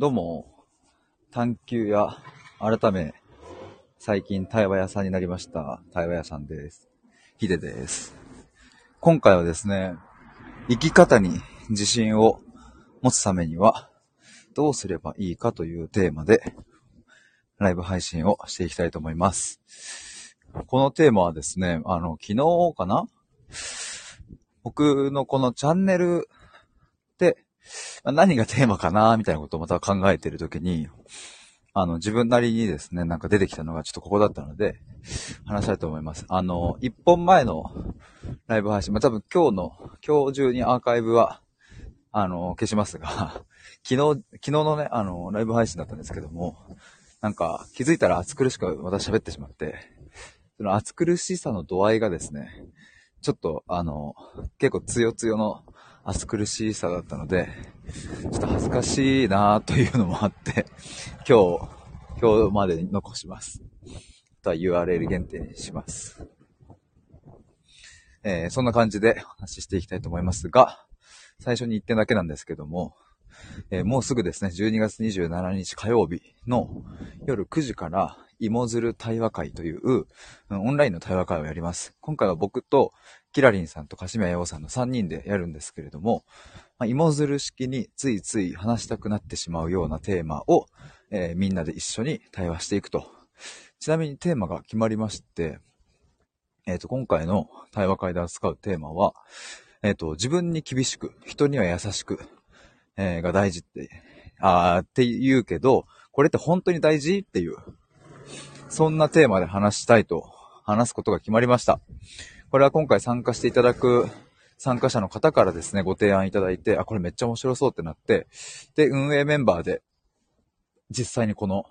どうも、探求や改め、最近対話屋さんになりました。対話屋さんです。ヒデです。今回はですね、生き方に自信を持つためには、どうすればいいかというテーマで、ライブ配信をしていきたいと思います。このテーマはですね、あの、昨日かな？僕のこのチャンネル、何がテーマかなみたいなことをまた考えてるときに、あの、自分なりにですね、なんか出てきたのがちょっとここだったので、話したいと思います。あの、一本前のライブ配信、まあ、多分今日の、今日中にアーカイブは、あの、消しますが、昨日、昨日のね、あの、ライブ配信だったんですけども、なんか気づいたら暑苦しくまた喋ってしまって、その暑苦しさの度合いがですね、ちょっとあの、結構強強の暑苦しさだったので、ちょっと恥ずかしいなというのもあって、今日、今日までに残します。あとは URL 限定にします。えーそんな感じでお話ししていきたいと思いますが、最初に1点だけなんですけども、えーもうすぐですね、12月27日火曜日の夜9時から、芋づる対話会という、オンラインの対話会をやります。今回は僕と、キラリンさんと柏宮洋さんの3人でやるんですけれども、まあ、芋づる式についつい話したくなってしまうようなテーマを、えーみんなで一緒に対話していくと。ちなみにテーマが決まりまして、えっ、と、今回の対話会で扱うテーマは、えっ、と、自分に厳しく、人には優しく、えーが大事って、あーって言うけど、これって本当に大事っていう、そんなテーマで話したいと、話すことが決まりました。これは今回参加していただく参加者の方からですね、ご提案いただいて、あ、これめっちゃ面白そうってなって、で、運営メンバーで、実際にこの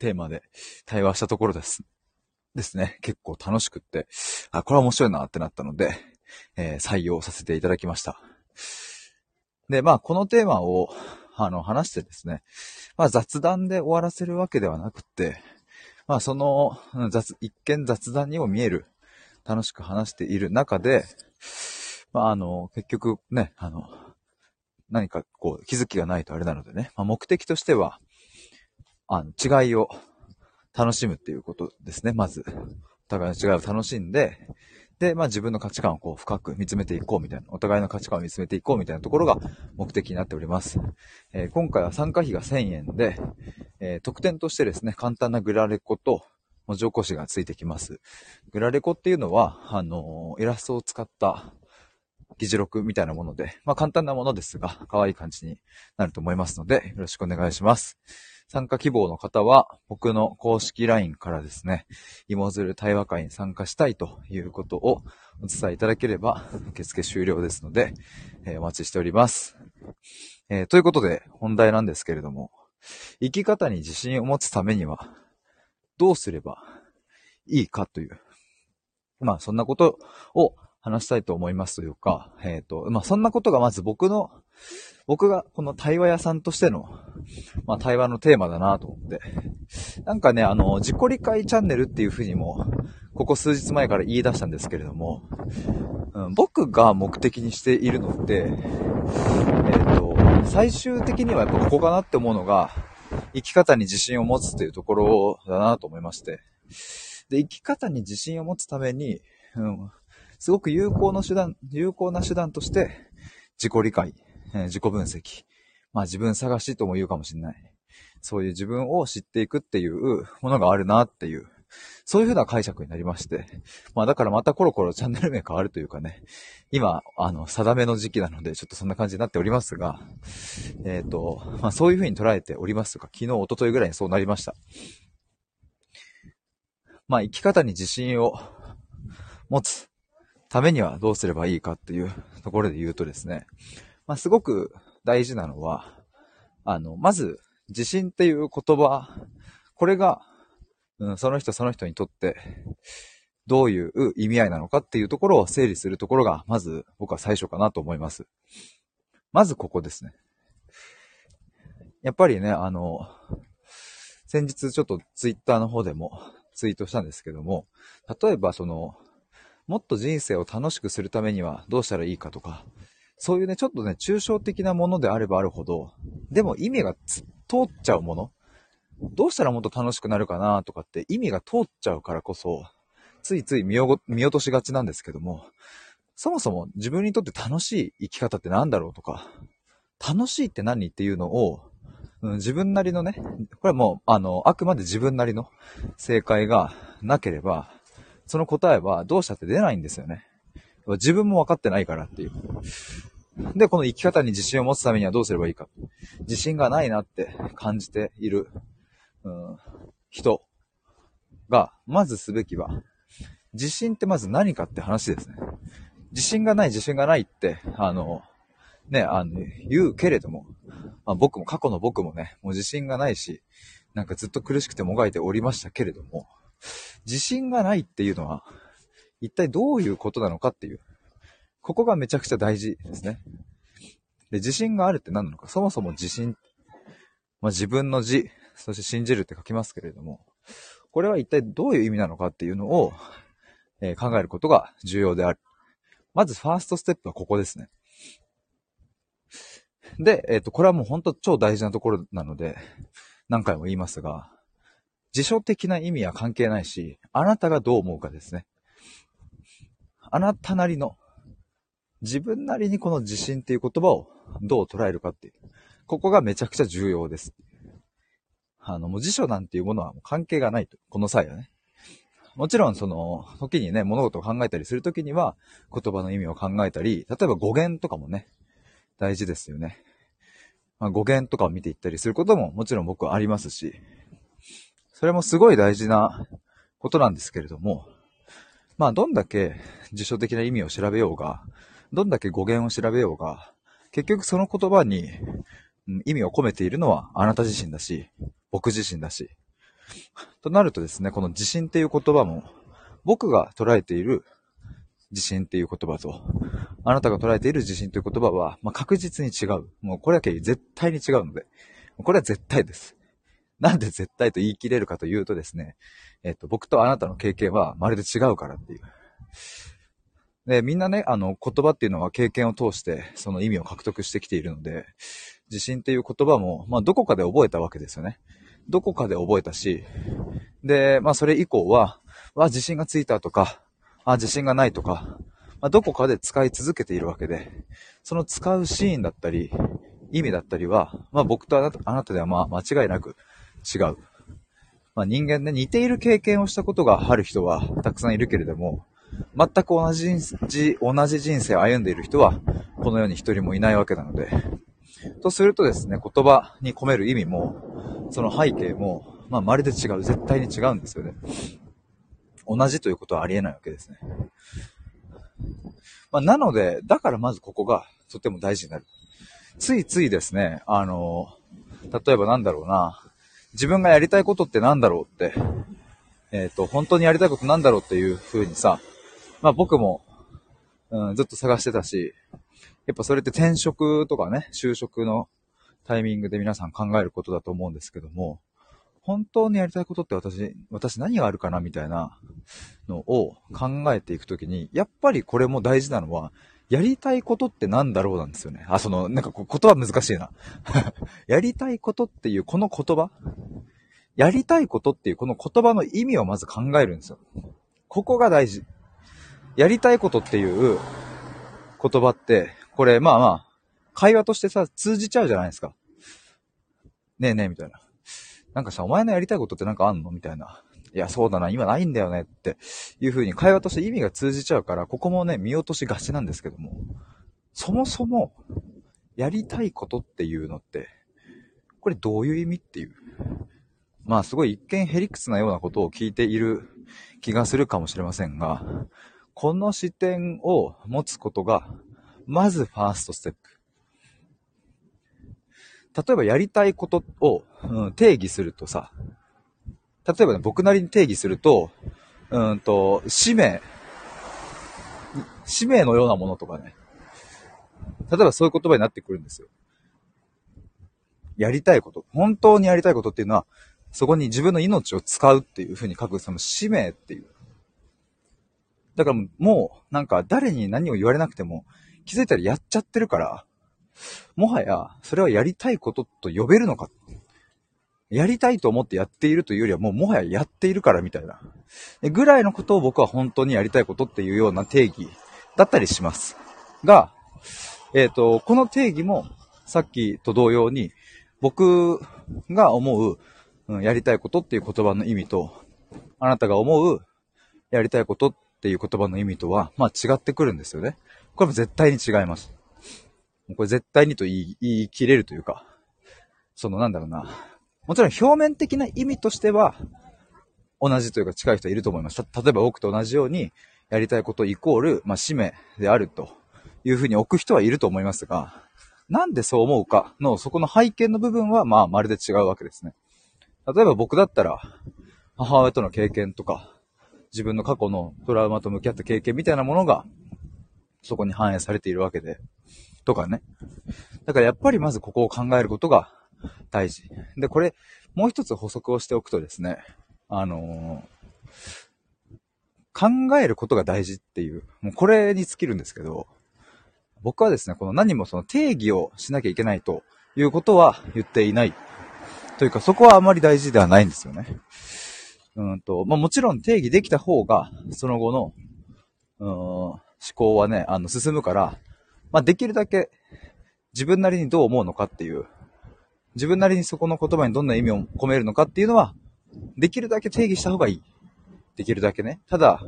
テーマで対話したところです。ですね。結構楽しくって、あ、これは面白いなってなったので、えー採用させていただきました。で、まあ、このテーマを、あの、話してですね、まあ、雑談で終わらせるわけではなくて、まあ、その、雑、一見雑談にも見える、楽しく話している中で、まあ、あの、結局ね、あの、何かこう、気づきがないとあれなのでね、まあ、目的としては、あの、違いを楽しむっていうことですね、まず。お互いの違いを楽しんで、で、まあ自分の価値観をこう深く見つめていこうみたいな、お互いの価値観を見つめていこうみたいなところが目的になっております。えー今回は参加費が1000円で、えー特典としてですね、簡単なグラレコと文字起こしがついてきます。グラレコっていうのは、あのイラストを使った議事録みたいなもので、まあ簡単なものですが、可愛い感じになると思いますので、よろしくお願いします。参加希望の方は、僕の公式 LINE からですね、芋づる対話会に参加したいということをお伝えいただければ、受付終了ですので、えーお待ちしております。えーということで、本題なんですけれども、生き方に自信を持つためには、どうすればいいかという、まあそんなことを話したいと思いますというか、えっ、と、まあそんなことがまず僕の、僕がこの対話屋さんとしての、まあ対話のテーマだなと思って、なんかね、あの、自己理解チャンネルっていうふうにも、ここ数日前から言い出したんですけれども、うん、僕が目的にしているのって、えっ、と、最終的にはやっぱここかなって思うのが、生き方に自信を持つというところだなと思いまして。で、生き方に自信を持つために、うん、すごく有効の手段、有効な手段として、自己理解、えー自己分析、まあ自分探しとも言うかもしれない。そういう自分を知っていくっていうものがあるなっていう、そういうふうな解釈になりまして。まあだからまたコロコロチャンネル名変わるというかね、今、あの、定めの時期なので、ちょっとそんな感じになっておりますが、えっ、と、まあそういうふうに捉えておりますが、昨日、一昨日ぐらいにそうなりました。まあ生き方に自信を持つためにはどうすればいいかっていうところで言うとですね、まあすごく大事なのは、あの、まず、自信っていう言葉、これが、うん、その人その人にとって、どういう意味合いなのかっていうところを整理するところが、まず僕は最初かなと思います。まずここですね。やっぱりね、あの、先日ちょっとツイッターの方でもツイートしたんですけども、例えばその、もっと人生を楽しくするためにはどうしたらいいかとか、そういうね、ちょっとね、抽象的なものであればあるほど、でも意味が通っちゃうものどうしたらもっと楽しくなるかなとかって意味が通っちゃうからこそ、ついつい見落としがちなんですけども、そもそも自分にとって楽しい生き方って何だろうとか、楽しいって何っていうのを、うん、自分なりのね、これはもう、あの、あくまで自分なりの正解がなければ、その答えはどうしたって出ないんですよね。自分も分かってないからっていう。で、この生き方に自信を持つためにはどうすればいいか。自信がないなって感じている、うん、人が、まずすべきは、自信ってまず何かって話ですね。自信がない、自信がないって、あの、ね、あの、言うけれども、まあ、僕も、過去の僕もね、もう自信がないし、なんかずっと苦しくてもがいておりましたけれども、自信がないっていうのは、一体どういうことなのかっていう、ここがめちゃくちゃ大事ですね。で、自信があるって何なのか、そもそも自信、まあ、自分の字、そして信じるって書きますけれども、これは一体どういう意味なのかっていうのを、えー、考えることが重要である。まずファーストステップはここですね。で、えっ、ー、と、これはもう本当超大事なところなので、何回も言いますが、辞書的な意味は関係ないし、あなたがどう思うかですね。あなたなりの、自分なりにこの自信っていう言葉をどう捉えるかっていう。ここがめちゃくちゃ重要です。あの、もう辞書なんていうものは関係がないと。この際はね。もちろん、その、時にね、物事を考えたりするときには、言葉の意味を考えたり、例えば語源とかもね、大事ですよね。まあ、語源とかを見ていったりすることももちろん僕はありますし、それもすごい大事なことなんですけれども、まあどんだけ辞書的な意味を調べようが、どんだけ語源を調べようが、結局その言葉に意味を込めているのはあなた自身だし、僕自身だし。となるとですね、この自信っていう言葉も、僕が捉えている自信っていう言葉と、あなたが捉えている自信という言葉は、まあ、確実に違う。もうこれだけ絶対に違うので、これは絶対です。なんで絶対と言い切れるかというとですね、えっと、僕とあなたの経験はまるで違うからっていう。で、みんなね、あの、言葉っていうのは経験を通して、その意味を獲得してきているので、自信っていう言葉も、まあ、どこかで覚えたわけですよね。どこかで覚えたし、で、まあ、それ以降は、わ、自信がついたとか、あ、自信がないとか、まあ、どこかで使い続けているわけで、その使うシーンだったり、意味だったりは、まあ僕とあなたあなたではまあ間違いなく違う。まあ人間ね、似ている経験をしたことがある人はたくさんいるけれども、全く同じ同じ人生を歩んでいる人は、この世に一人もいないわけなので、とするとですね、言葉に込める意味も、その背景も、まあまるで違う。絶対に違うんですよね。同じということはありえないわけですね。まあ、なので、だからまずここがとても大事になる。ついついですね、あの、例えばなんだろうな、自分がやりたいことってなんだろうって、えっ、ー、と、本当にやりたいことなんだろうっていう風にさ、まあ僕も、うん、ずっと探してたし、やっぱそれって転職とかね、就職のタイミングで皆さん考えることだと思うんですけども、本当にやりたいことって私、私何があるかなみたいなのを考えていくときに、やっぱりこれも大事なのは、やりたいことって何だろうなんですよね。あ、その、なんか言葉難しいな。やりたいことっていうこの言葉やりたいことっていうこの言葉の意味をまず考えるんですよ。ここが大事。やりたいことっていう言葉って、これまあまあ、会話としてさ、通じちゃうじゃないですか。ねえねえ、みたいな。なんかさ、お前のやりたいことってなんかあんの？みたいな。いや、そうだな、今ないんだよねっていう風に会話として意味が通じちゃうから、ここもね、見落としがちなんですけども、そもそも、やりたいことっていうのって、これどういう意味っていう。まあ、すごい一見ヘリクスなようなことを聞いている気がするかもしれませんが、この視点を持つことが、まずファーストステップ。例えばやりたいことを、うん、定義するとさ、例えばね、僕なりに定義すると、うんと、使命、使命のようなものとかね。例えばそういう言葉になってくるんですよ。やりたいこと。本当にやりたいことっていうのは、そこに自分の命を使うっていうふうに書く、その使命っていう。だからもう、なんか誰に何を言われなくても、気づいたらやっちゃってるから、もはや、それはやりたいことと呼べるのか。やりたいと思ってやっているというよりはもうもはややっているからみたいな。ぐらいのことを僕は本当にやりたいことっていうような定義だったりします。が、えっ、ー、と、この定義もさっきと同様に僕が思う、うん、やりたいことっていう言葉の意味と、あなたが思うやりたいことっていう言葉の意味とは、まあ違ってくるんですよね。これも絶対に違います。これ絶対にと言い言い切れるというか、そのなんだろうな。もちろん表面的な意味としては、同じというか近い人はいると思います。例えば僕と同じように、やりたいことイコール、まあ、使命であるというふうに置く人はいると思いますが、なんでそう思うかの、そこの背景の部分は、まあ、まるで違うわけですね。例えば僕だったら、母親との経験とか、自分の過去のトラウマと向き合った経験みたいなものが、そこに反映されているわけで、とかね。だからやっぱりまずここを考えることが大事。で、これ、もう一つ補足をしておくとですね、あのー、考えることが大事っていう、もうこれに尽きるんですけど、僕はですね、この何もその定義をしなきゃいけないということは言っていない。というか、そこはあまり大事ではないんですよね。うんと、まあ、もちろん定義できた方が、その後の、うん、考はね、あの、進むから、まあ、できるだけ自分なりにどう思うのかっていう、自分なりにそこの言葉にどんな意味を込めるのかっていうのは、できるだけ定義した方がいい。できるだけね。ただ、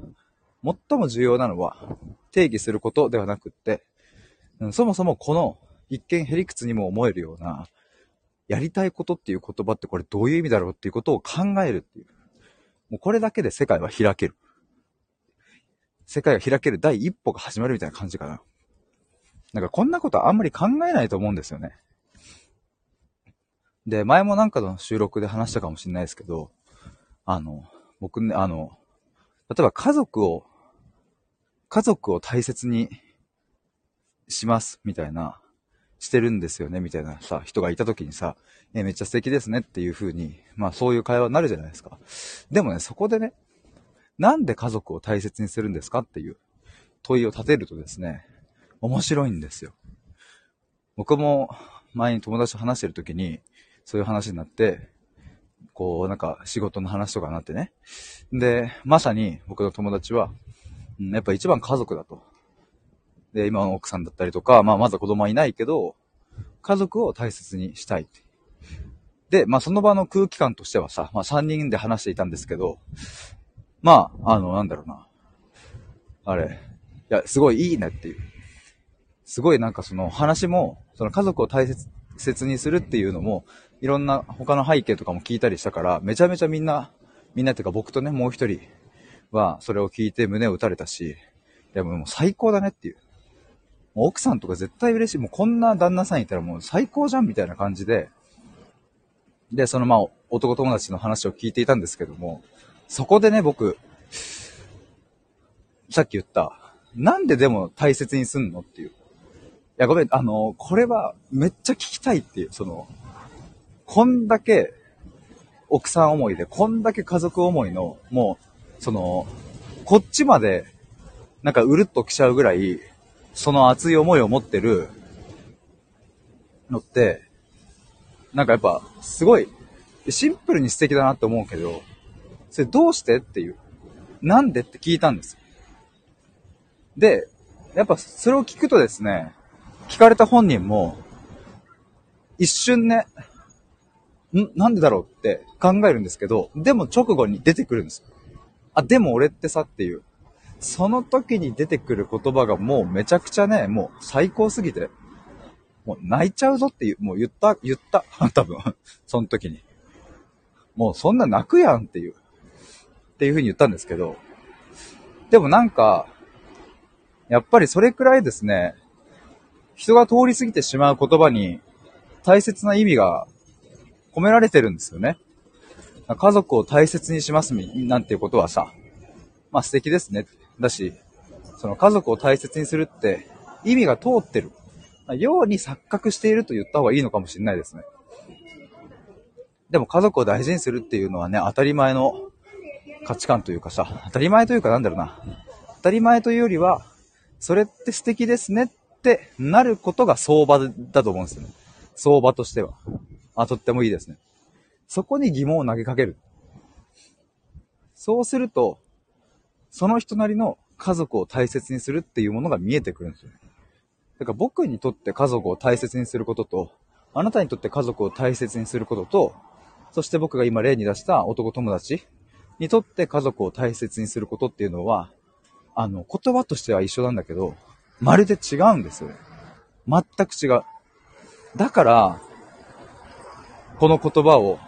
最も重要なのは、定義することではなくって、そもそもこの一見へりくつにも思えるような、やりたいことっていう言葉ってこれどういう意味だろうっていうことを考えるっていう。もうこれだけで世界は開ける。世界が開ける第一歩が始まるみたいな感じかな。なんかこんなことあんまり考えないと思うんですよね。で、前もなんかの収録で話したかもしれないですけど、あの、僕ね、あの、例えば家族を、家族を大切にします、みたいな、してるんですよね、みたいなさ、人がいた時にさ、え、めっちゃ素敵ですねっていう風に、まあそういう会話になるじゃないですか。でもね、そこでね、なんで家族を大切にするんですかっていう問いを立てるとですね、面白いんですよ。僕も前に友達と話してる時に、そういう話になって、こう、なんか仕事の話とかになってね。で、まさに僕の友達は、うん、やっぱ一番家族だと。で、今の奥さんだったりとか、まあまだ子供はいないけど、家族を大切にしたい。で、まあその場の空気感としてはさ、まあ3人で話していたんですけど、まあ、あの、なんだろうな。あれ、いや、すごいいいねっていう。すごいなんかその話も、その家族を大切にするっていうのも、いろんな他の背景とかも聞いたりしたから、めちゃめちゃみんな、みんなっていうか僕とね、もう一人はそれを聞いて胸を打たれたし、いやもう最高だねっていう。もう奥さんとか絶対嬉しい。もうこんな旦那さんいたらもう最高じゃんみたいな感じで、で、そのまあ男友達の話を聞いていたんですけども、そこでね、僕、さっき言った、なんででも大切にすんのっていう。いや、ごめん、あの、これはめっちゃ聞きたいっていう、その、こんだけ奥さん思いで、こんだけ家族思いの、もう、その、こっちまで、なんかうるっと来ちゃうぐらい、その熱い思いを持ってるのって、なんかやっぱ、すごい、シンプルに素敵だなって思うけど、それどうしてっていう、なんでって聞いたんです。で、やっぱそれを聞くとですね、聞かれた本人も、一瞬ね、んなんでだろうって考えるんですけど、でも直後に出てくるんです。あ、でも俺ってさっていう。その時に出てくる言葉がもうめちゃくちゃね、もう最高すぎて、もう泣いちゃうぞっていう、もう言った、言った。多分。その時に。もうそんな泣くやんっていう。っていう風に言ったんですけど、でもなんか、やっぱりそれくらいですね、人が通り過ぎてしまう言葉に大切な意味が込められてるんですよね。家族を大切にしますなんていうことはさ、まあ素敵ですね。だし、その家族を大切にするって意味が通ってる。ように錯覚していると言った方がいいのかもしれないですね。でも家族を大事にするっていうのはね、当たり前の価値観というかさ、当たり前というかなんだろうな。当たり前というよりは、それって素敵ですねってなることが相場だと思うんですよね。相場としては。あ、とってもいいですね。そこに疑問を投げかける。そうすると、その人なりの家族を大切にするっていうものが見えてくるんですよ。だから僕にとって家族を大切にすることと、あなたにとって家族を大切にすることと、そして僕が今例に出した男友達にとって家族を大切にすることっていうのは、あの、言葉としては一緒なんだけど、まるで違うんですよ。全く違う。だから、この言葉を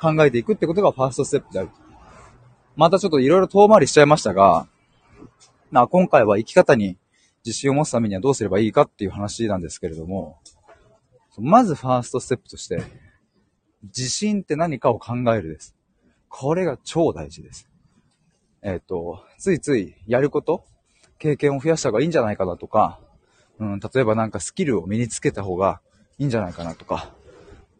考えていくってことがファーストステップである。またちょっといろいろ遠回りしちゃいましたが、まあ今回は生き方に自信を持つためにはどうすればいいかっていう話なんですけれども、まずファーストステップとして、自信って何かを考えるです。これが超大事です。えっ、ー、と、ついついやること、経験を増やした方がいいんじゃないかなとか、うん、例えばなんかスキルを身につけた方がいいんじゃないかなとか、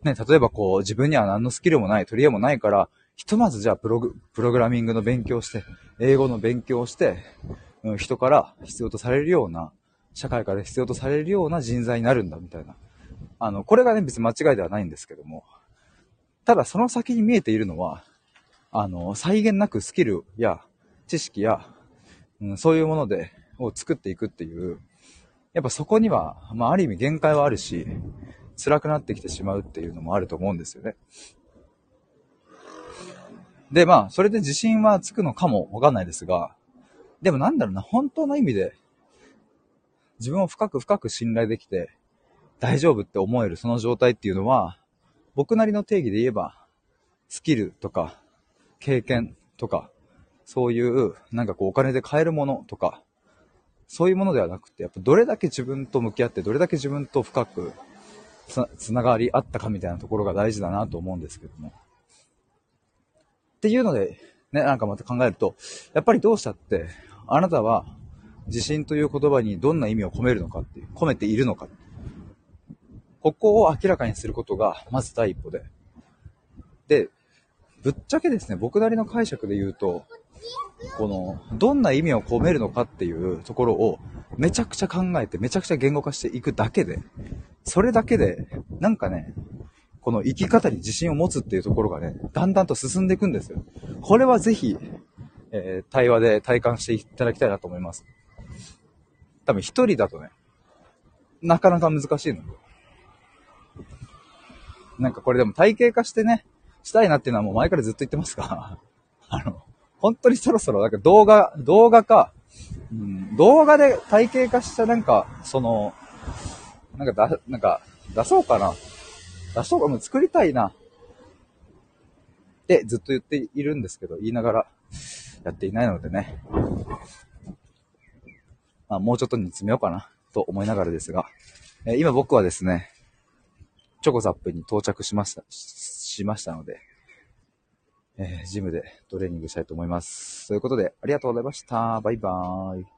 ね、例えばこう自分には何のスキルもない、取り柄もないから、ひとまずじゃあプログ、プログラミングの勉強して、英語の勉強をして、うん、人から必要とされるような、社会から必要とされるような人材になるんだみたいな。あの、これがね、別に間違いではないんですけども、ただその先に見えているのは、あの、際限なくスキルや知識や、うん、そういうもので、を作っていくっていう、やっぱそこには、まあある意味限界はあるし、辛くなってきてしまうっていうのもあると思うんですよね。で、まあ、それで自信はつくのかもわかんないですが、でもなんだろうな、本当の意味で、自分を深く深く信頼できて、大丈夫って思えるその状態っていうのは、僕なりの定義で言えば、スキルとか、経験とか、そういう、なんかこうお金で買えるものとか、そういうものではなくて、やっぱどれだけ自分と向き合って、どれだけ自分と深くつながりあったかみたいなところが大事だなと思うんですけども。っていうので、ね、なんかまた考えると、やっぱりどうしたって、あなたは自信という言葉にどんな意味を込めるのかっていう、込めているのか。ここを明らかにすることが、まず第一歩で。で、ぶっちゃけですね、僕なりの解釈で言うと、この、どんな意味を込めるのかっていうところを、めちゃくちゃ考えて、めちゃくちゃ言語化していくだけで、それだけで、なんかね、この生き方に自信を持つっていうところがね、だんだんと進んでいくんですよ。これはぜひ、えー、対話で体感していただきたいなと思います。多分一人だとね、なかなか難しいの。なんかこれでも体系化してね、したいなっていうのはもう前からずっと言ってますが、あの、本当にそろそろなんか動画、動画か、うん、動画で体系化したなんか、その、なんかだ、なんか、出そうかな。出そうかも作りたいな。ってずっと言っているんですけど、言いながらやっていないのでね。まあ、もうちょっと煮詰めようかなと思いながらですが、えー、今僕はですね、チョコザップに到着しました、しましたので、えー、ジムでトレーニングしたいと思います。ということで、ありがとうございました。バイバーイ。